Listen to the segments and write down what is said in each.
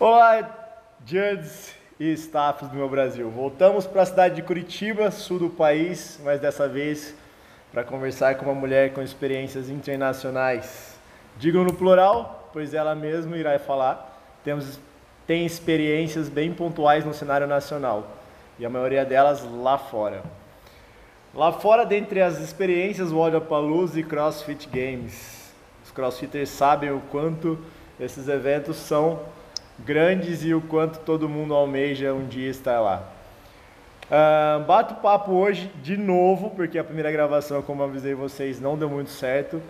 Olá, judges e staffs do meu Brasil. Voltamos para a cidade de Curitiba, sul do país, mas dessa vez para conversar com uma mulher com experiências internacionais. Digo no plural, pois ela mesma irá falar. Temos tem experiências bem pontuais no cenário nacional e a maioria delas lá fora. Lá fora, dentre as experiências, Wodapalooza e CrossFit Games. Os crossfitters sabem o quanto esses eventos são grandes e o quanto todo mundo almeja um dia estar lá. Uh, bato papo hoje de novo, porque a primeira gravação, como avisei vocês, não deu muito certo,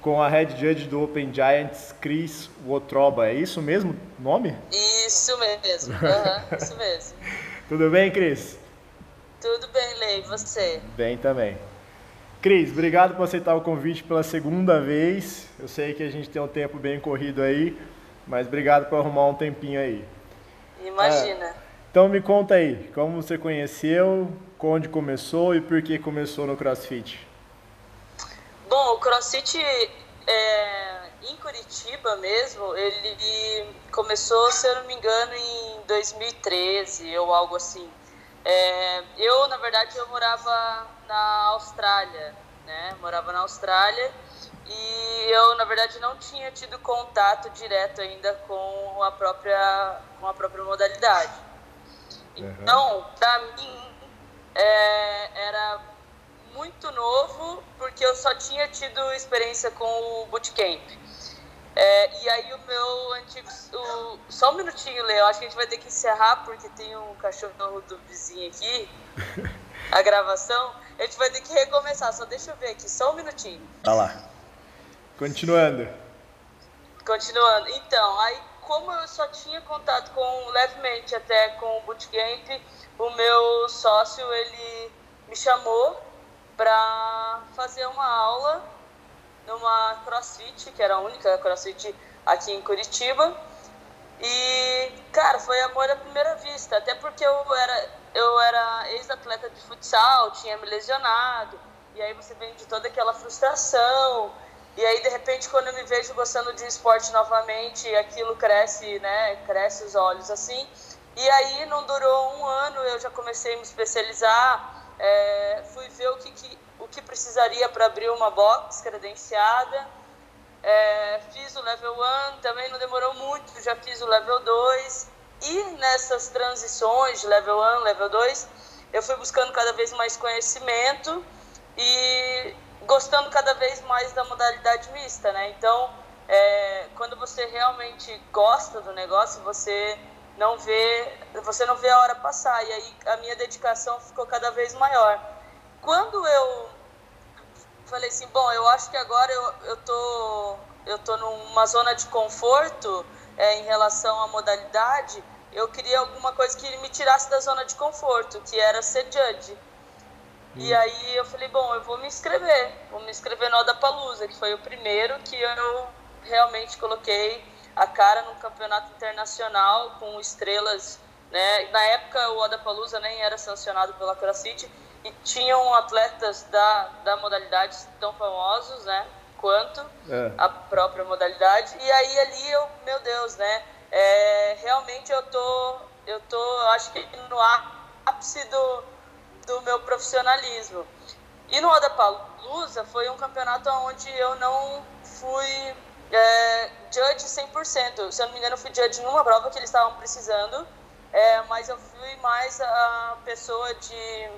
com a head judge do Open Giants, Chris Wotroba. É isso mesmo nome? Isso mesmo, uhum, isso mesmo. Tudo bem, Cris? Tudo bem, Lei, você? Bem também. Cris, obrigado por aceitar o convite pela segunda vez. Eu sei que a gente tem um tempo bem corrido aí, mas obrigado por arrumar um tempinho aí. Imagina. É, então me conta aí, como você conheceu, onde começou e por que começou no CrossFit? Bom, o CrossFit é, em Curitiba mesmo, ele começou, se eu não me engano, em 2013 ou algo assim. É, eu, na verdade, eu morava na Austrália, né? Morava na Austrália e eu na verdade não tinha tido contato direto ainda com a própria com a própria modalidade. Então para mim é, era muito novo porque eu só tinha tido experiência com o bootcamp. É, e aí o meu antigo o, só um minutinho Leo acho que a gente vai ter que encerrar porque tem um cachorro do vizinho aqui a gravação. A gente vai ter que recomeçar só deixa eu ver aqui só um minutinho. Tá lá Continuando. Continuando. Então, aí como eu só tinha contato com levemente até com o bootcamp, o meu sócio ele me chamou para fazer uma aula numa CrossFit, que era a única CrossFit aqui em Curitiba. E, cara, foi amor à primeira vista, até porque eu era, eu era ex-atleta de futsal, tinha me lesionado, e aí você vem de toda aquela frustração, e aí, de repente, quando eu me vejo gostando de um esporte novamente, aquilo cresce, né? Cresce os olhos assim. E aí, não durou um ano, eu já comecei a me especializar, é, fui ver o que, que o que precisaria para abrir uma box credenciada. É, fiz o level 1, também não demorou muito, já fiz o level 2. E nessas transições de level 1, level 2, eu fui buscando cada vez mais conhecimento e gostando cada vez mais da modalidade mista, né? Então, é, quando você realmente gosta do negócio, você não vê, você não vê a hora passar e aí a minha dedicação ficou cada vez maior. Quando eu falei assim, bom, eu acho que agora eu, eu tô eu tô numa zona de conforto é, em relação à modalidade, eu queria alguma coisa que me tirasse da zona de conforto, que era ser judge. E hum. aí eu falei, bom, eu vou me inscrever, vou me inscrever no Odapalusa, que foi o primeiro que eu realmente coloquei a cara num campeonato internacional com estrelas, né? Na época o Odapalusa nem era sancionado pela CrossFit e tinham atletas da, da modalidade tão famosos, né? Quanto é. a própria modalidade. E aí ali eu, meu Deus, né? É, realmente eu tô, eu tô, acho que no ápice do do meu profissionalismo. E no Odapalooza foi um campeonato onde eu não fui é, judge 100%. Se eu não me engano, eu fui judge numa prova que eles estavam precisando, é, mas eu fui mais a pessoa de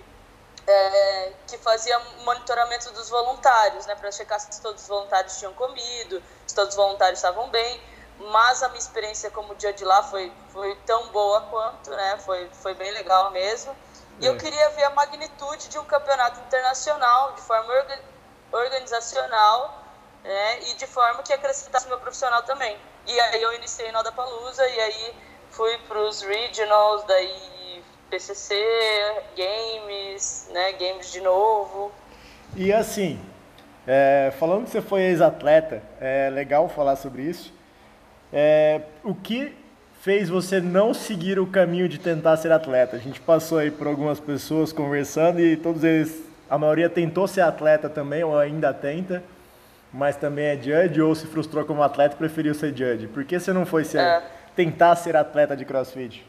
é, que fazia monitoramento dos voluntários, né, para checar se todos os voluntários tinham comido, se todos os voluntários estavam bem. Mas a minha experiência como judge lá foi, foi tão boa quanto, né, foi, foi bem legal mesmo. E é. eu queria ver a magnitude de um campeonato internacional, de forma organizacional, né, e de forma que acrescentasse meu profissional também. E aí eu iniciei no Palusa e aí fui para os regionals, daí PCC, games, né, games de novo. E assim, é, falando que você foi ex-atleta, é legal falar sobre isso. É, o que fez você não seguir o caminho de tentar ser atleta? A gente passou aí por algumas pessoas conversando e todos eles, a maioria tentou ser atleta também ou ainda tenta, mas também é judge ou se frustrou como atleta e preferiu ser judge. Por que você não foi ser, é. tentar ser atleta de crossfit?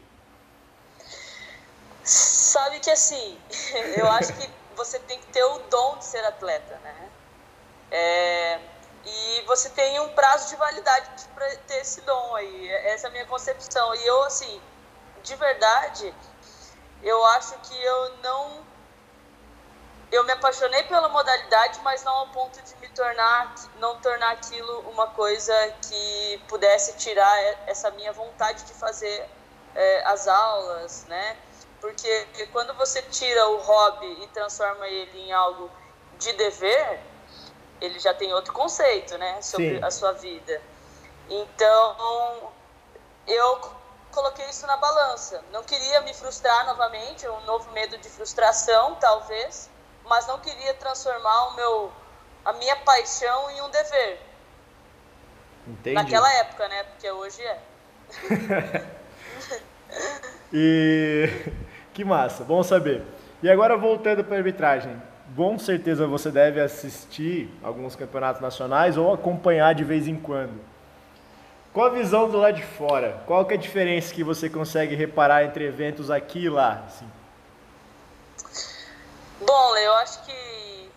Sabe que assim, eu acho que você tem que ter o dom de ser atleta, né? É, e você tem um prazo de validade para ter esse dom aí. Essa é a minha concepção. E eu, assim, de verdade, eu acho que eu não. Eu me apaixonei pela modalidade, mas não ao ponto de me tornar, não tornar aquilo uma coisa que pudesse tirar essa minha vontade de fazer é, as aulas, né? Porque quando você tira o hobby e transforma ele em algo de dever, ele já tem outro conceito, né, sobre Sim. a sua vida. Então, eu coloquei isso na balança. Não queria me frustrar novamente, um novo medo de frustração, talvez, mas não queria transformar o meu a minha paixão em um dever. Entendi. Naquela época, né? Porque hoje é. e que massa, bom saber. E agora voltando para a arbitragem, com certeza você deve assistir alguns campeonatos nacionais ou acompanhar de vez em quando. Qual a visão do lado de fora? Qual que é a diferença que você consegue reparar entre eventos aqui e lá? Assim? Bom, eu acho que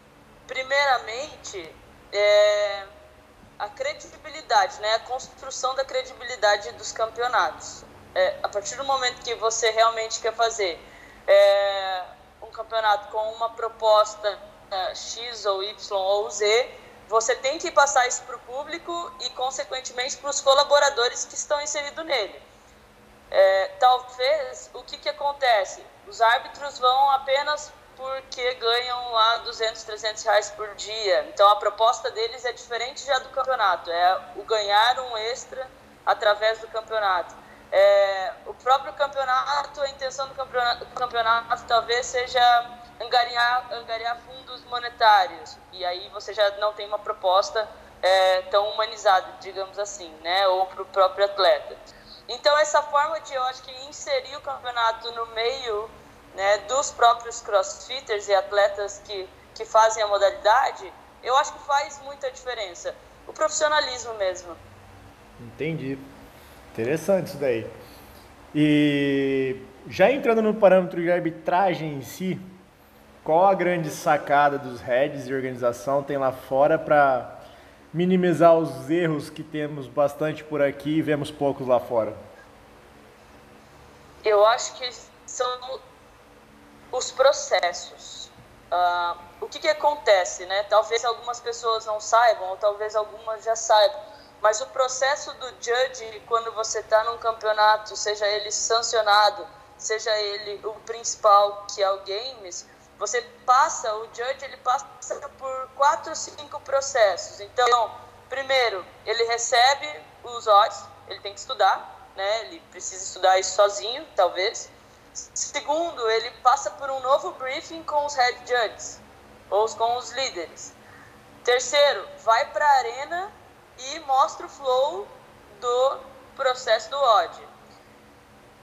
primeiramente é a credibilidade, né? A construção da credibilidade dos campeonatos. É, a partir do momento que você realmente quer fazer é, um campeonato com uma proposta é, X ou Y ou Z, você tem que passar isso para o público e, consequentemente, para os colaboradores que estão inseridos nele. É, talvez, o que, que acontece? Os árbitros vão apenas porque ganham lá 200, 300 reais por dia. Então, a proposta deles é diferente já do campeonato. É o ganhar um extra através do campeonato. É, o próprio campeonato, a intenção do campeonato, campeonato talvez seja angariar, angariar fundos monetários. E aí você já não tem uma proposta é, tão humanizada, digamos assim, né? ou para o próprio atleta. Então, essa forma de, eu acho que inserir o campeonato no meio né, dos próprios crossfitters e atletas que, que fazem a modalidade, eu acho que faz muita diferença. O profissionalismo mesmo. Entendi. Interessante isso daí. E já entrando no parâmetro de arbitragem em si, qual a grande sacada dos heads de organização tem lá fora para minimizar os erros que temos bastante por aqui e vemos poucos lá fora? Eu acho que são os processos. Uh, o que, que acontece, né? Talvez algumas pessoas não saibam, ou talvez algumas já saibam mas o processo do judge, quando você está num campeonato, seja ele sancionado, seja ele o principal, que é o games, você passa, o judge ele passa por quatro, cinco processos. Então, primeiro, ele recebe os odds, ele tem que estudar, né? Ele precisa estudar isso sozinho, talvez. Segundo, ele passa por um novo briefing com os head judges ou com os líderes. Terceiro, vai para a arena e mostra o flow do processo do odd.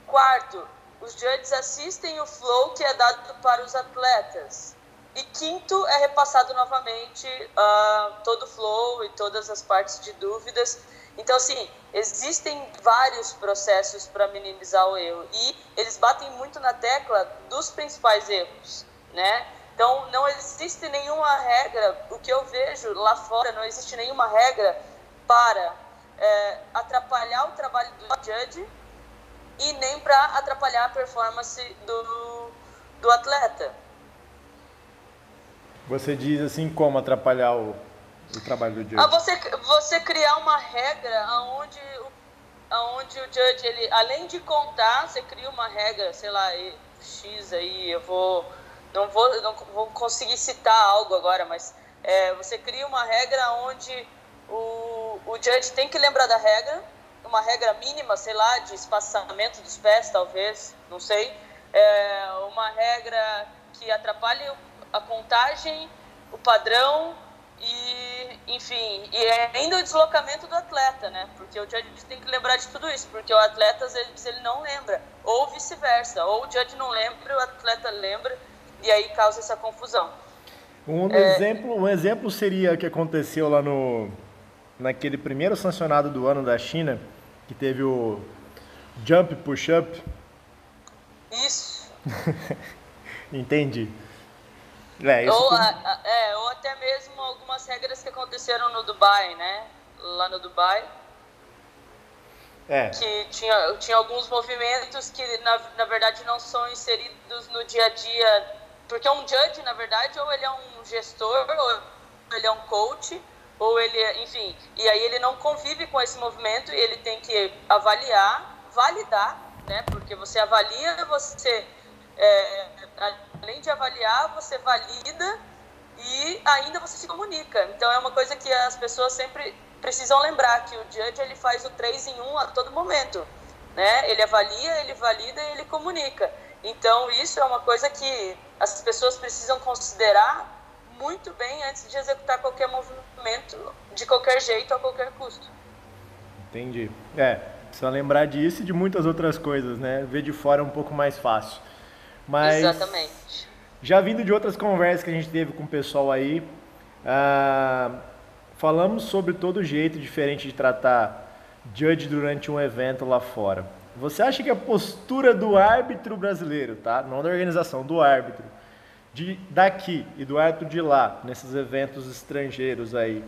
Quarto, os judges assistem o flow que é dado para os atletas. E quinto, é repassado novamente uh, todo o flow e todas as partes de dúvidas. Então, assim, existem vários processos para minimizar o erro. E eles batem muito na tecla dos principais erros, né? Então, não existe nenhuma regra, o que eu vejo lá fora, não existe nenhuma regra para é, atrapalhar o trabalho do judge e nem para atrapalhar a performance do, do atleta. Você diz assim como atrapalhar o, o trabalho do judge? Ah, você, você criar uma regra onde, onde o judge, ele, além de contar, você cria uma regra, sei lá, X aí, eu vou. Não vou, não vou conseguir citar algo agora, mas é, você cria uma regra onde o, o judge tem que lembrar da regra, uma regra mínima, sei lá, de espaçamento dos pés, talvez, não sei. É uma regra que atrapalhe a contagem, o padrão e, enfim, e ainda o deslocamento do atleta, né? Porque o judge tem que lembrar de tudo isso, porque o atleta às vezes ele não lembra, ou vice-versa, ou o judge não lembra, o atleta lembra e aí causa essa confusão. Um é... exemplo, um exemplo seria o que aconteceu lá no naquele primeiro sancionado do ano da China, que teve o, Jump, push-up? Isso. Entendi. É, ou, a, é, ou até mesmo algumas regras que aconteceram no Dubai, né? Lá no Dubai. É. Que tinha, tinha alguns movimentos que, na, na verdade, não são inseridos no dia a dia. Porque um judge, na verdade, ou ele é um gestor, ou ele é um coach, ou ele, é, enfim. E aí ele não convive com esse movimento e ele tem que avaliar, validar, né? Porque você avalia, você é, além de avaliar, você valida e ainda você se comunica. Então é uma coisa que as pessoas sempre precisam lembrar que o judge ele faz o 3 em 1 a todo momento, né? Ele avalia, ele valida e ele comunica. Então isso é uma coisa que as pessoas precisam considerar muito bem antes de executar qualquer movimento de qualquer jeito a qualquer custo. Entendi. É, precisa lembrar disso e de muitas outras coisas, né? Ver de fora é um pouco mais fácil. Mas Exatamente. Já vindo de outras conversas que a gente teve com o pessoal aí, ah, falamos sobre todo o jeito diferente de tratar judge durante um evento lá fora. Você acha que a postura do árbitro brasileiro, tá? Não da organização, do árbitro, de daqui e do árbitro de lá, nesses eventos estrangeiros aí,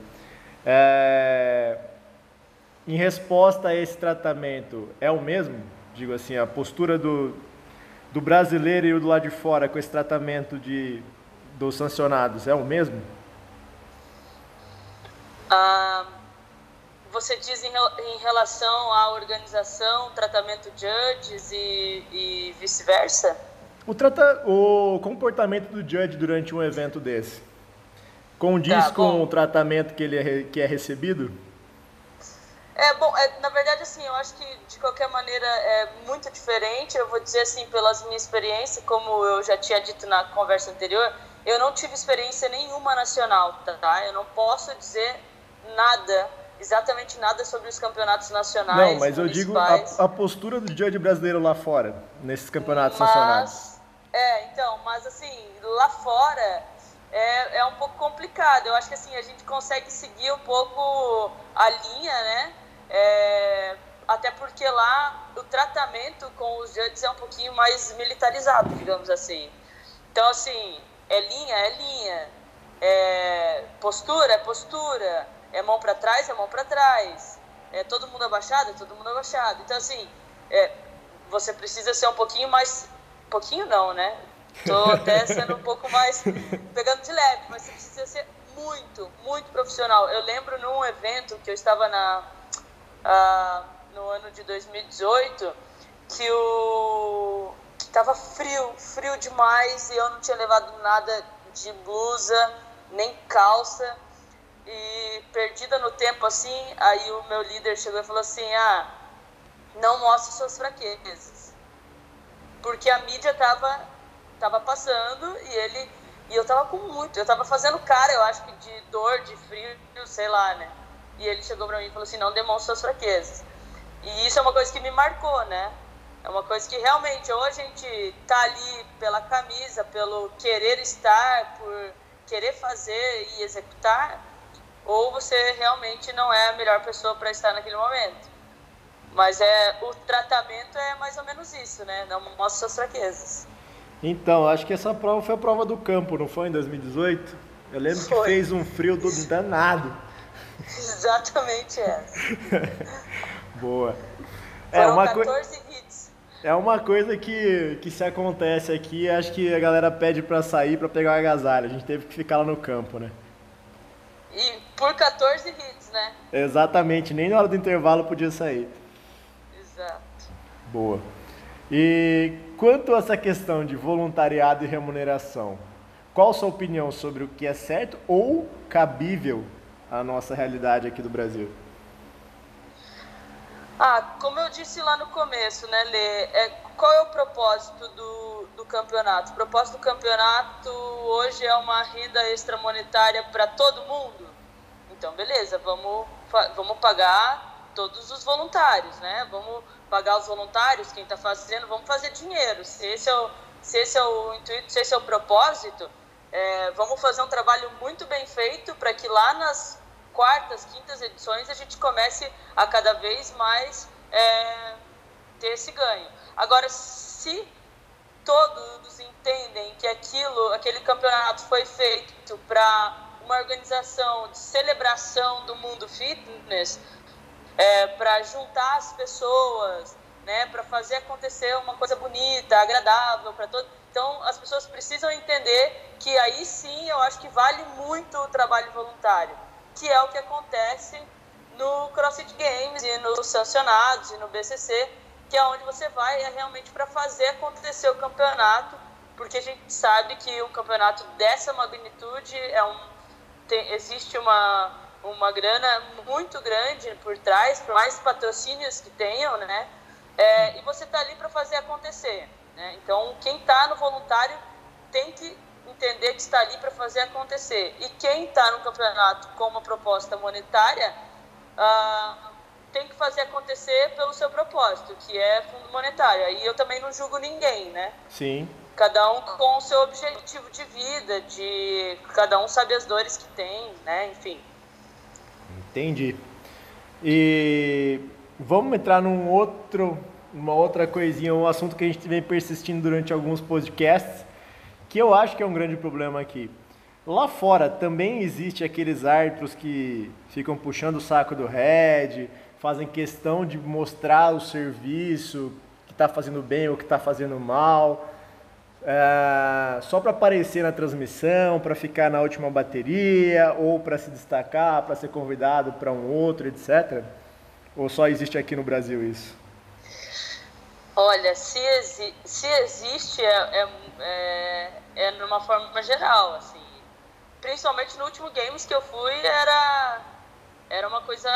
é, em resposta a esse tratamento, é o mesmo? Digo assim, a postura do, do brasileiro e o do lado de fora com esse tratamento de, dos sancionados é o mesmo? Ah, você diz em, em, relação à organização, tratamento de judges e, e vice-versa? O, trata, o comportamento do judge durante um evento desse condiz tá, com o tratamento que ele é, que é recebido? É, bom, é, na verdade, assim, eu acho que de qualquer maneira é muito diferente. Eu vou dizer assim, pelas minhas experiências, como eu já tinha dito na conversa anterior, eu não tive experiência nenhuma nacional, tá? Eu não posso dizer nada, exatamente nada sobre os campeonatos nacionais. Não, mas eu digo a, a, postura do judge brasileiro lá fora, nesses campeonatos mas, nacionais. É, então, mas assim, lá fora é, é um pouco complicado. Eu acho que assim, a gente consegue seguir um pouco a linha, né? É, até porque lá o tratamento com os judges é um pouquinho mais militarizado, digamos assim. Então, assim, é linha, é linha. É postura, é postura. É mão para trás, é mão para trás. É todo mundo abaixado, é todo mundo abaixado. Então, assim, é, você precisa ser um pouquinho mais. Pouquinho não, né? Tô até sendo um pouco mais. pegando de leve, mas você precisa ser muito, muito profissional. Eu lembro num evento que eu estava na ah, no ano de 2018 que o que tava frio, frio demais e eu não tinha levado nada de blusa, nem calça e perdida no tempo assim, aí o meu líder chegou e falou assim: "Ah, não mostre suas fraquezas". Porque a mídia tava tava passando e ele e eu tava com muito, eu tava fazendo cara, eu acho que de dor, de frio, sei lá, né? E ele chegou para mim e falou assim: não demonstre suas fraquezas. E isso é uma coisa que me marcou, né? É uma coisa que realmente, ou a gente tá ali pela camisa, pelo querer estar, por querer fazer e executar, ou você realmente não é a melhor pessoa para estar naquele momento. Mas é o tratamento é mais ou menos isso, né? Não mostra suas fraquezas. Então, acho que essa prova foi a prova do campo, não foi em 2018? Eu lembro foi. que fez um frio do danado. Exatamente essa. Boa. É uma 14 hits. É uma coisa que, que se acontece aqui, acho que a galera pede para sair para pegar o agasalho. A gente teve que ficar lá no campo, né? E por 14 hits, né? Exatamente, nem na hora do intervalo podia sair. Exato. Boa. E quanto a essa questão de voluntariado e remuneração, qual a sua opinião sobre o que é certo ou cabível a nossa realidade aqui do Brasil? Ah, como eu disse lá no começo, né, Lê? É, qual é o propósito do, do campeonato? O propósito do campeonato hoje é uma renda extramonetária para todo mundo? Então, beleza, vamos, vamos pagar todos os voluntários, né? Vamos pagar os voluntários, quem está fazendo, vamos fazer dinheiro. Se esse é o, se esse é o intuito, se esse é o propósito, é, vamos fazer um trabalho muito bem feito para que lá nas quartas, quintas edições, a gente comece a cada vez mais é, ter esse ganho. Agora, se todos entendem que aquilo, aquele campeonato foi feito para uma organização de celebração do mundo fitness, é, para juntar as pessoas, né, para fazer acontecer uma coisa bonita, agradável para todos. Então, as pessoas precisam entender que aí sim eu acho que vale muito o trabalho voluntário, que é o que acontece no CrossFit Games e nos sancionados e no BCC, que é onde você vai é realmente para fazer acontecer o campeonato, porque a gente sabe que um campeonato dessa magnitude é um tem, existe uma uma grana muito grande por trás, por mais patrocínios que tenham, né? É, e você está ali para fazer acontecer. Né? Então, quem está no voluntário tem que entender que está ali para fazer acontecer. E quem está no campeonato com uma proposta monetária ah, tem que fazer acontecer pelo seu propósito, que é fundo monetário. Aí eu também não julgo ninguém, né? Sim. Cada um com o seu objetivo de vida, de cada um sabe as dores que tem, né? Enfim. Entendi. E vamos entrar num outro, uma outra coisinha, um assunto que a gente vem persistindo durante alguns podcasts, que eu acho que é um grande problema aqui. Lá fora também existe aqueles árbitros que ficam puxando o saco do Red, fazem questão de mostrar o serviço, que está fazendo bem ou que está fazendo mal, é, só para aparecer na transmissão, para ficar na última bateria, ou para se destacar, para ser convidado para um outro, etc. Ou só existe aqui no Brasil isso? Olha, se, exi se existe, é, é, é, numa forma geral, assim principalmente no último Games que eu fui, era, era uma coisa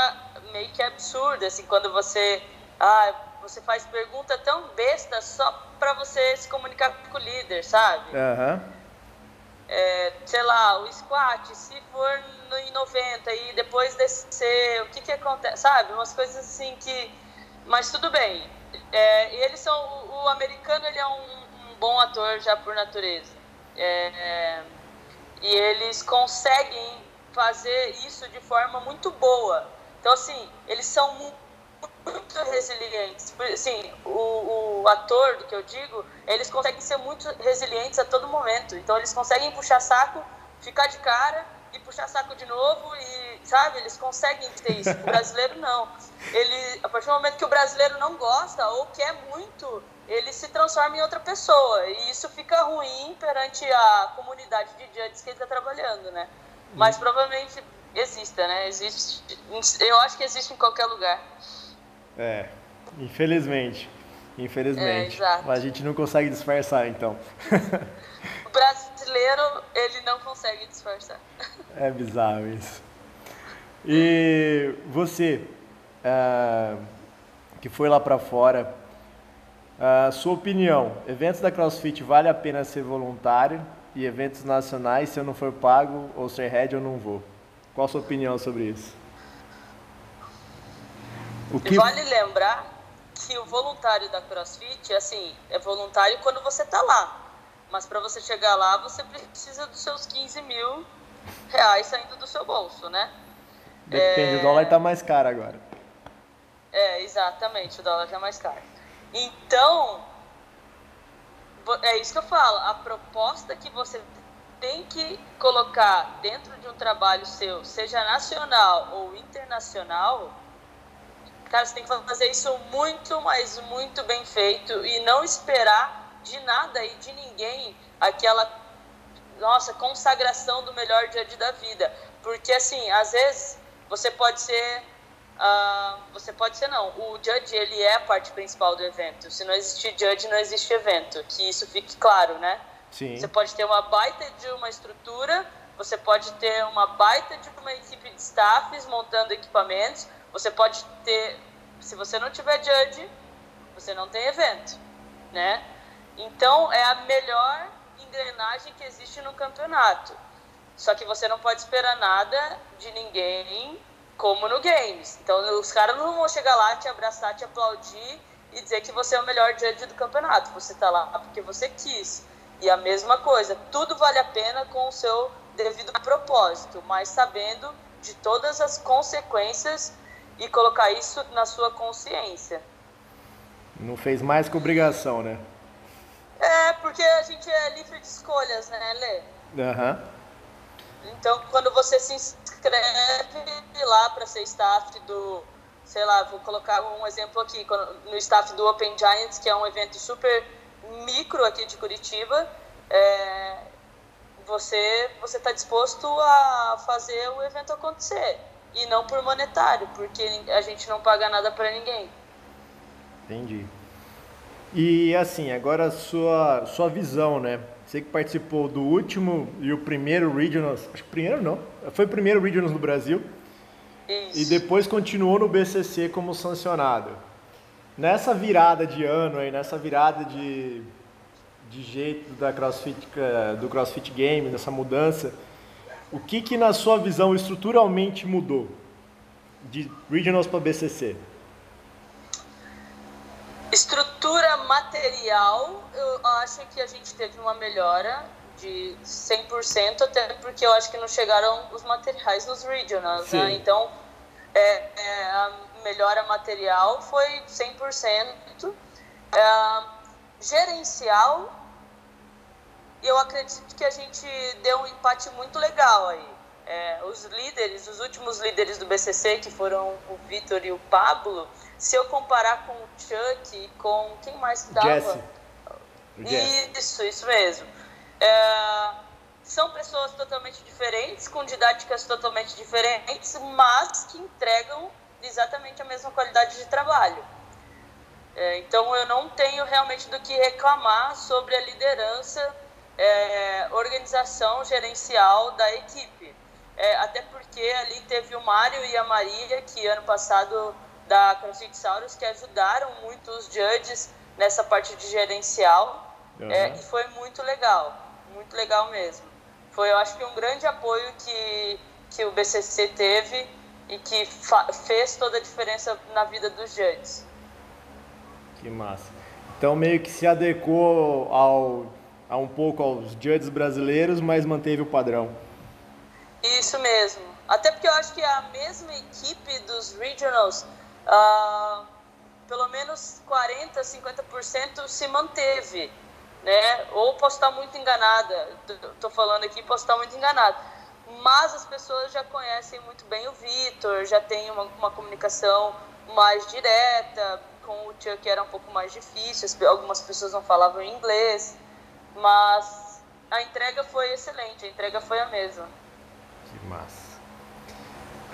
meio que absurda, assim, quando você, ah, você faz pergunta tão besta só para você se comunicar com o líder, sabe? Uhum. É, sei lá, o squat, se for no, em 90 e depois descer, o que que acontece, sabe? Umas coisas assim que... Mas tudo bem. É, e eles são... O, o, americano, ele é um, um bom ator já por natureza. É, e eles conseguem fazer isso de forma muito boa. Então, assim, eles são muito resilientes. Assim, o, o ator, do que eu digo, eles conseguem ser muito resilientes a todo momento. Então, eles conseguem puxar saco, ficar de cara e puxar saco de novo e, sabe, eles conseguem ter isso. O brasileiro não. Ele, a partir do momento que o brasileiro não gosta ou quer muito ele se transforma em outra pessoa. E isso fica ruim perante a comunidade de judges que ele está trabalhando, né? Mas provavelmente exista, né? Existe. Eu acho que existe em qualquer lugar. É, infelizmente. Infelizmente. É, Mas a gente não consegue disfarçar, então. o brasileiro, ele não consegue disfarçar. É bizarro isso. E você, uh, que foi lá para fora, Uh, sua opinião, eventos da CrossFit vale a pena ser voluntário e eventos nacionais, se eu não for pago ou ser head, eu não vou. Qual a sua opinião sobre isso? O que... Vale lembrar que o voluntário da CrossFit, assim, é voluntário quando você está lá. Mas para você chegar lá, você precisa dos seus 15 mil reais saindo do seu bolso, né? Depende, é... o dólar está mais caro agora. É, exatamente, o dólar está mais caro. Então, é isso que eu falo. A proposta que você tem que colocar dentro de um trabalho seu, seja nacional ou internacional, cara, você tem que fazer isso muito, mas muito bem feito e não esperar de nada e de ninguém aquela nossa consagração do melhor dia da vida, porque assim, às vezes você pode ser Uh, você pode ser não. O judge ele é a parte principal do evento. Se não existir judge, não existe evento. Que isso fique claro, né? Sim. Você pode ter uma baita de uma estrutura, você pode ter uma baita de uma equipe de staffs montando equipamentos. Você pode ter, se você não tiver judge, você não tem evento, né? Então é a melhor engrenagem que existe no campeonato. Só que você não pode esperar nada de ninguém como no games. Então os caras não vão chegar lá, te abraçar, te aplaudir e dizer que você é o melhor judge do campeonato. Você está lá porque você quis. E a mesma coisa, tudo vale a pena com o seu devido propósito, mas sabendo de todas as consequências e colocar isso na sua consciência. Não fez mais que obrigação, né? É, porque a gente é livre de escolhas, né, Lê? Aham. Uhum. Então, quando você se inscreve lá para ser staff do, sei lá, vou colocar um exemplo aqui, no staff do Open Giants, que é um evento super micro aqui de Curitiba, é, você você está disposto a fazer o evento acontecer e não por monetário, porque a gente não paga nada para ninguém. Entendi. E assim, agora a sua sua visão, né? Você que participou do último e o primeiro Regionals, acho que primeiro não, foi o primeiro Regionals no Brasil. Isso. E depois continuou no BCC como sancionado. Nessa virada de ano aí, nessa virada de, de jeito da CrossFit, do CrossFit Games, nessa mudança, o que que na sua visão estruturalmente mudou de Regionals para BCC? Estrutura material, eu acho que a gente teve uma melhora de 100%, até porque eu acho que não chegaram os materiais nos regionals, né? Então, é, é, a melhora material foi 100%. É, gerencial, eu acredito que a gente deu um empate muito legal aí. É, os líderes, os últimos líderes do BCC, que foram o Vitor e o Pablo, se eu comparar com o Chuck e com quem mais estava? Jesse. Isso, isso mesmo. É, são pessoas totalmente diferentes, com didáticas totalmente diferentes, mas que entregam exatamente a mesma qualidade de trabalho. É, então eu não tenho realmente do que reclamar sobre a liderança, é, organização gerencial da equipe. É, até porque ali teve o Mário e a Maria, que ano passado da CrossFit Saurus que ajudaram muito os judges nessa parte de gerencial uhum. é, e foi muito legal, muito legal mesmo. Foi, eu acho que um grande apoio que, que o BCC teve e que fez toda a diferença na vida dos judges. Que massa. Então meio que se adequou ao, a um pouco aos judges brasileiros, mas manteve o padrão. Isso mesmo. Até porque eu acho que a mesma equipe dos regionals uh, pelo menos 40%, 50% se manteve. Né? Ou posso estar muito enganada, estou falando aqui, posso estar muito enganada. Mas as pessoas já conhecem muito bem o Vitor, já tem uma, uma comunicação mais direta, com o Chuck era um pouco mais difícil, algumas pessoas não falavam inglês, mas a entrega foi excelente, a entrega foi a mesma.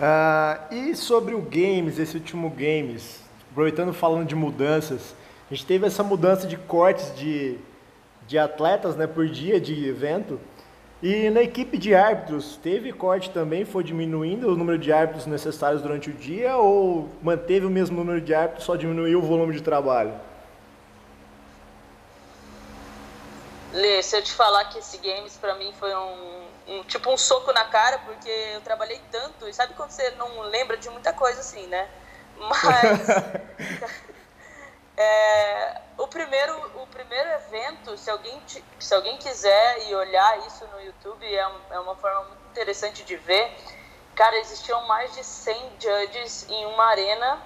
Uh, e sobre o Games, esse último Games, aproveitando falando de mudanças, a gente teve essa mudança de cortes de, de atletas né, por dia de evento. E na equipe de árbitros, teve corte também? Foi diminuindo o número de árbitros necessários durante o dia ou manteve o mesmo número de árbitros, só diminuiu o volume de trabalho? Lê, se eu te falar que esse Games para mim foi um um, tipo um soco na cara, porque eu trabalhei tanto, e sabe quando você não lembra de muita coisa assim, né? Mas é, o, primeiro, o primeiro evento, se alguém, se alguém quiser e olhar isso no YouTube, é, é uma forma muito interessante de ver. Cara, existiam mais de 100 judges em uma arena,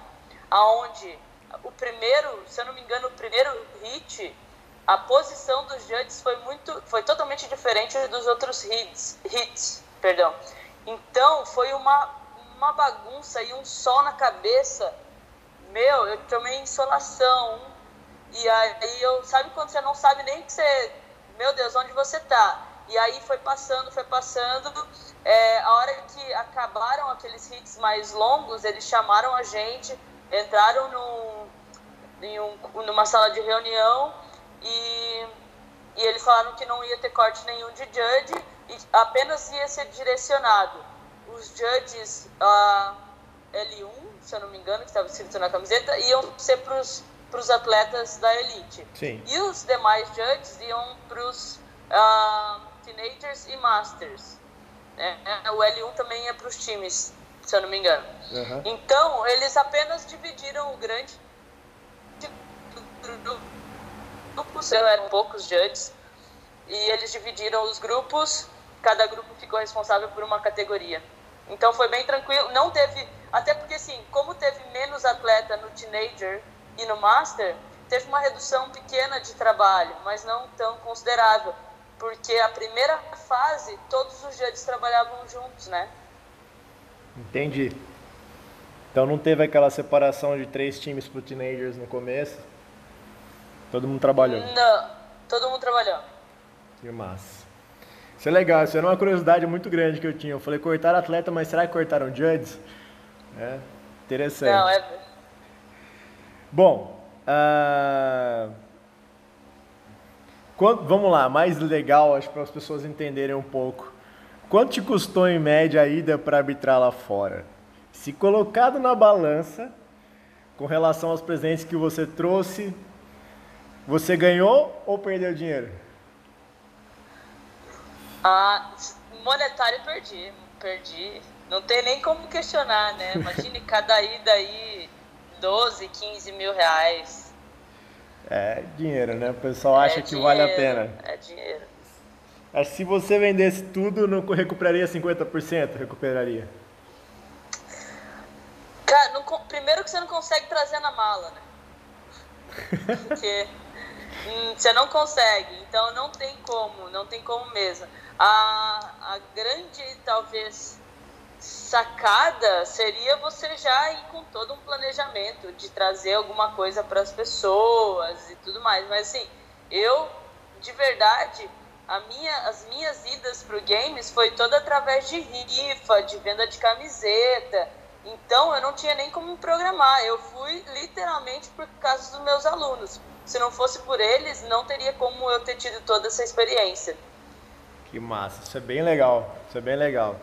aonde o primeiro, se eu não me engano, o primeiro hit a posição dos judges foi muito foi totalmente diferente dos outros hits hits perdão. Então foi uma uma bagunça e um sol na cabeça. Meu eu tomei insolação. E aí eu sabe quando você não sabe nem que você meu Deus onde você tá? E aí foi passando foi passando. É, a hora que acabaram aqueles hits mais longos eles chamaram a gente entraram num, em um, numa sala de reunião e, e eles falaram que não ia ter corte nenhum de judge e apenas ia ser direcionado. Os judges uh, L1, se eu não me engano, que estava escrito na camiseta, iam ser para os atletas da elite. Sim. E os demais judges iam para os uh, teenagers e masters. Né? O L1 também é para os times, se eu não me engano. Uhum. Então, eles apenas dividiram o grande grupos, eram poucos judges, e eles dividiram os grupos, cada grupo ficou responsável por uma categoria. Então foi bem tranquilo, não teve, até porque assim, como teve menos atleta no teenager e no master, teve uma redução pequena de trabalho, mas não tão considerável, porque a primeira fase todos os judges trabalhavam juntos, né? Entendi. Então não teve aquela separação de três times para teenagers no começo? Todo mundo trabalhou? Não, todo mundo trabalhou. Que massa. Isso é legal, isso era uma curiosidade muito grande que eu tinha. Eu falei, cortaram atleta, mas será que cortaram judges? É, interessante. Não, é... Bom, uh... Quanto, vamos lá, mais legal, acho para as pessoas entenderem um pouco. Quanto te custou em média a ida para arbitrar lá fora? Se colocado na balança, com relação aos presentes que você trouxe, você ganhou ou perdeu dinheiro? Ah, monetário perdi, perdi. Não tem nem como questionar, né? Imagine cada ida aí 12, 15 mil reais. É dinheiro, né? O pessoal acha é que dinheiro, vale a pena. É dinheiro. Mas se você vendesse tudo, não recuperaria 50%? Recuperaria. Cara, não, primeiro que você não consegue trazer na mala, né? Porque você não consegue, então não tem como, não tem como mesmo. A, a grande, talvez, sacada seria você já ir com todo um planejamento de trazer alguma coisa para as pessoas e tudo mais. Mas assim, eu de verdade, minha, as minhas idas para o games foi toda através de rifa, de venda de camiseta. Então eu não tinha nem como programar. Eu fui literalmente por causa dos meus alunos. Se não fosse por eles, não teria como eu ter tido toda essa experiência. Que massa, isso é bem legal. Isso é bem legal.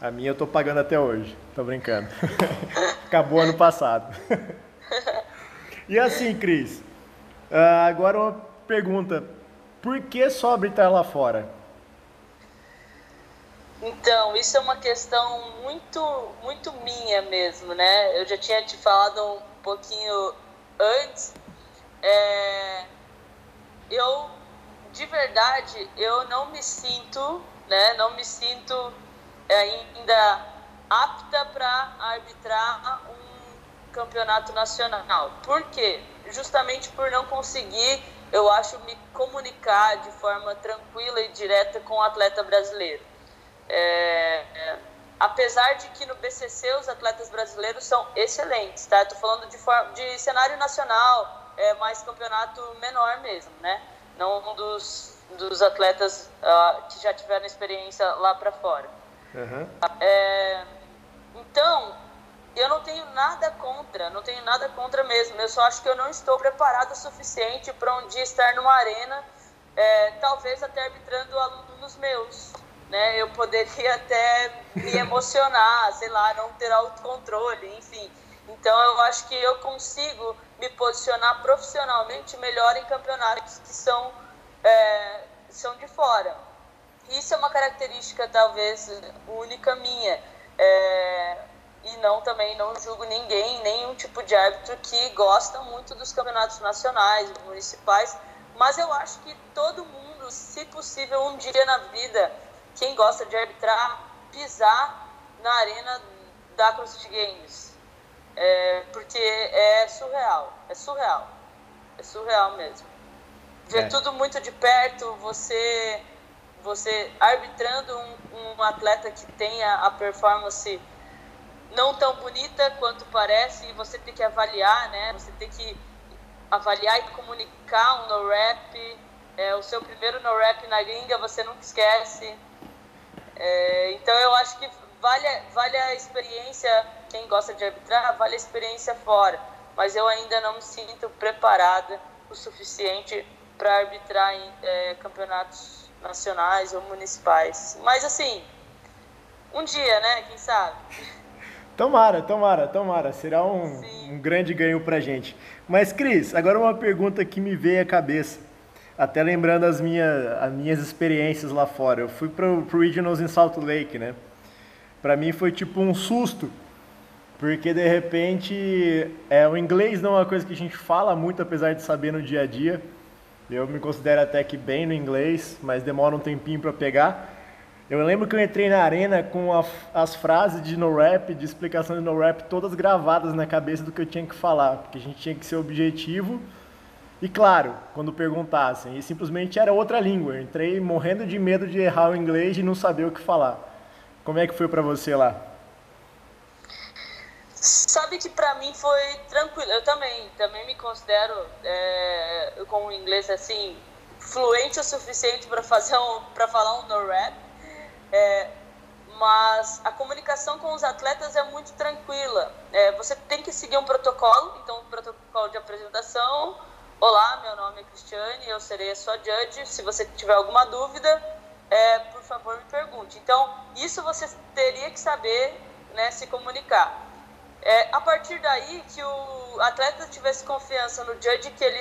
A minha eu tô pagando até hoje. Tô brincando. Acabou ano passado. e assim, Cris, uh, agora uma pergunta. Por que só arbitrar lá fora? Então, isso é uma questão muito, muito minha mesmo, né? Eu já tinha te falado um pouquinho antes. É... Eu, de verdade, eu não me sinto, né? Não me sinto ainda apta para arbitrar um campeonato nacional. Por quê? Justamente por não conseguir, eu acho, me comunicar de forma tranquila e direta com o atleta brasileiro. É, é, apesar de que no BCC os atletas brasileiros são excelentes, tá? Estou falando de, de cenário nacional, é, mais campeonato menor mesmo, né? Não dos, dos atletas uh, que já tiveram experiência lá para fora. Uhum. É, então, eu não tenho nada contra, não tenho nada contra mesmo. Eu só acho que eu não estou preparado o suficiente para um dia estar numa arena, é, talvez até arbitrando alunos meus. Né? Eu poderia até me emocionar, sei lá, não ter autocontrole, enfim. Então eu acho que eu consigo me posicionar profissionalmente melhor em campeonatos que são, é, são de fora. Isso é uma característica talvez única minha. É, e não também não julgo ninguém, nenhum tipo de árbitro que gosta muito dos campeonatos nacionais, municipais, mas eu acho que todo mundo, se possível, um dia na vida, quem gosta de arbitrar, pisar na arena da CrossFit Games. É, porque é surreal, é surreal, é surreal mesmo. Ver é. tudo muito de perto, você você arbitrando um, um atleta que tenha a performance não tão bonita quanto parece, e você tem que avaliar, né? Você tem que avaliar e comunicar um no-rap. É, o seu primeiro no-rap na gringa, você nunca esquece. É, então eu acho que vale, vale a experiência, quem gosta de arbitrar, vale a experiência fora. Mas eu ainda não me sinto preparada o suficiente para arbitrar em é, campeonatos nacionais ou municipais. Mas assim, um dia, né? Quem sabe? Tomara, tomara, tomara. Será um, um grande ganho pra gente. Mas, Cris, agora uma pergunta que me veio à cabeça. Até lembrando as, minha, as minhas experiências lá fora. Eu fui pro, pro Regionals em Salt Lake, né? Pra mim foi tipo um susto. Porque de repente é, o inglês não é uma coisa que a gente fala muito, apesar de saber no dia a dia. Eu me considero até que bem no inglês, mas demora um tempinho para pegar. Eu lembro que eu entrei na arena com a, as frases de no rap, de explicação de no rap, todas gravadas na cabeça do que eu tinha que falar, porque a gente tinha que ser objetivo E claro, quando perguntassem, e simplesmente era outra língua. Eu entrei morrendo de medo de errar o inglês e não saber o que falar. Como é que foi para você lá? Sabe que para mim foi tranquilo. Eu também, também me considero é, com o inglês assim fluente o suficiente para fazer um, para falar um no rap. É, mas a comunicação com os atletas é muito tranquila. É, você tem que seguir um protocolo, então um protocolo de apresentação. Olá, meu nome é Cristiane, eu serei a sua judge. Se você tiver alguma dúvida, é, por favor me pergunte. Então, isso você teria que saber né, se comunicar. É, a partir daí que o atleta tivesse confiança no judge que ele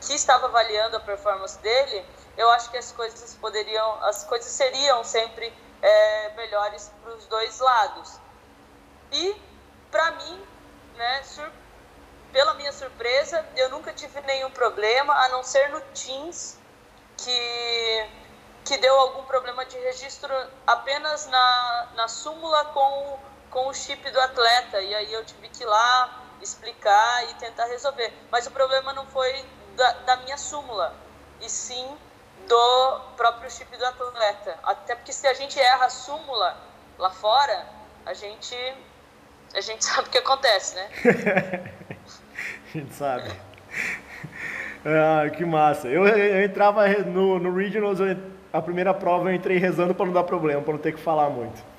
que estava avaliando a performance dele, eu acho que as coisas poderiam, as coisas seriam sempre é, melhores para os dois lados. E, para mim, né, pela minha surpresa, eu nunca tive nenhum problema, a não ser no Teams, que, que deu algum problema de registro apenas na, na súmula com, com o chip do atleta. E aí eu tive que ir lá explicar e tentar resolver. Mas o problema não foi da, da minha súmula, e sim do próprio chip do atleta. Até porque se a gente erra a súmula lá fora, a gente a gente sabe o que acontece, né? a gente sabe. Ah, que massa. Eu, eu entrava no, no Regionals, eu, a primeira prova eu entrei rezando para não dar problema, para não ter que falar muito.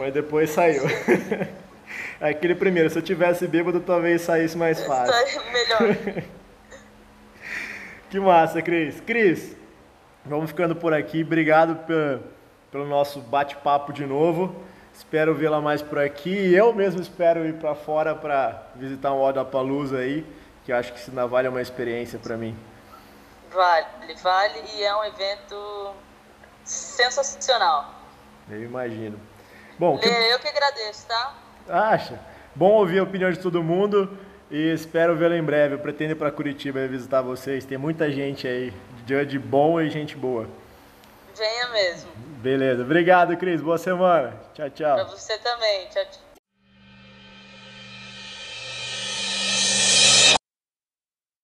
Mas depois saiu. Aquele primeiro, se eu tivesse bêbado, talvez saísse mais fácil. Melhor. que massa, Cris. Cris, Vamos ficando por aqui. Obrigado pelo nosso bate-papo de novo. Espero vê-la mais por aqui. Eu mesmo espero ir para fora para visitar um Odapalooza aí, que eu acho que isso ainda vale uma experiência para mim. Vale, vale e é um evento sensacional. Eu imagino. Bom, que... eu que agradeço, tá? Acha? Bom ouvir a opinião de todo mundo e espero vê-la em breve. Eu pretendo ir para Curitiba visitar vocês. Tem muita gente aí Judge bom e gente boa. Venha mesmo. Beleza. Obrigado, Cris. Boa semana. Tchau, tchau. Pra você também. Tchau, tchau.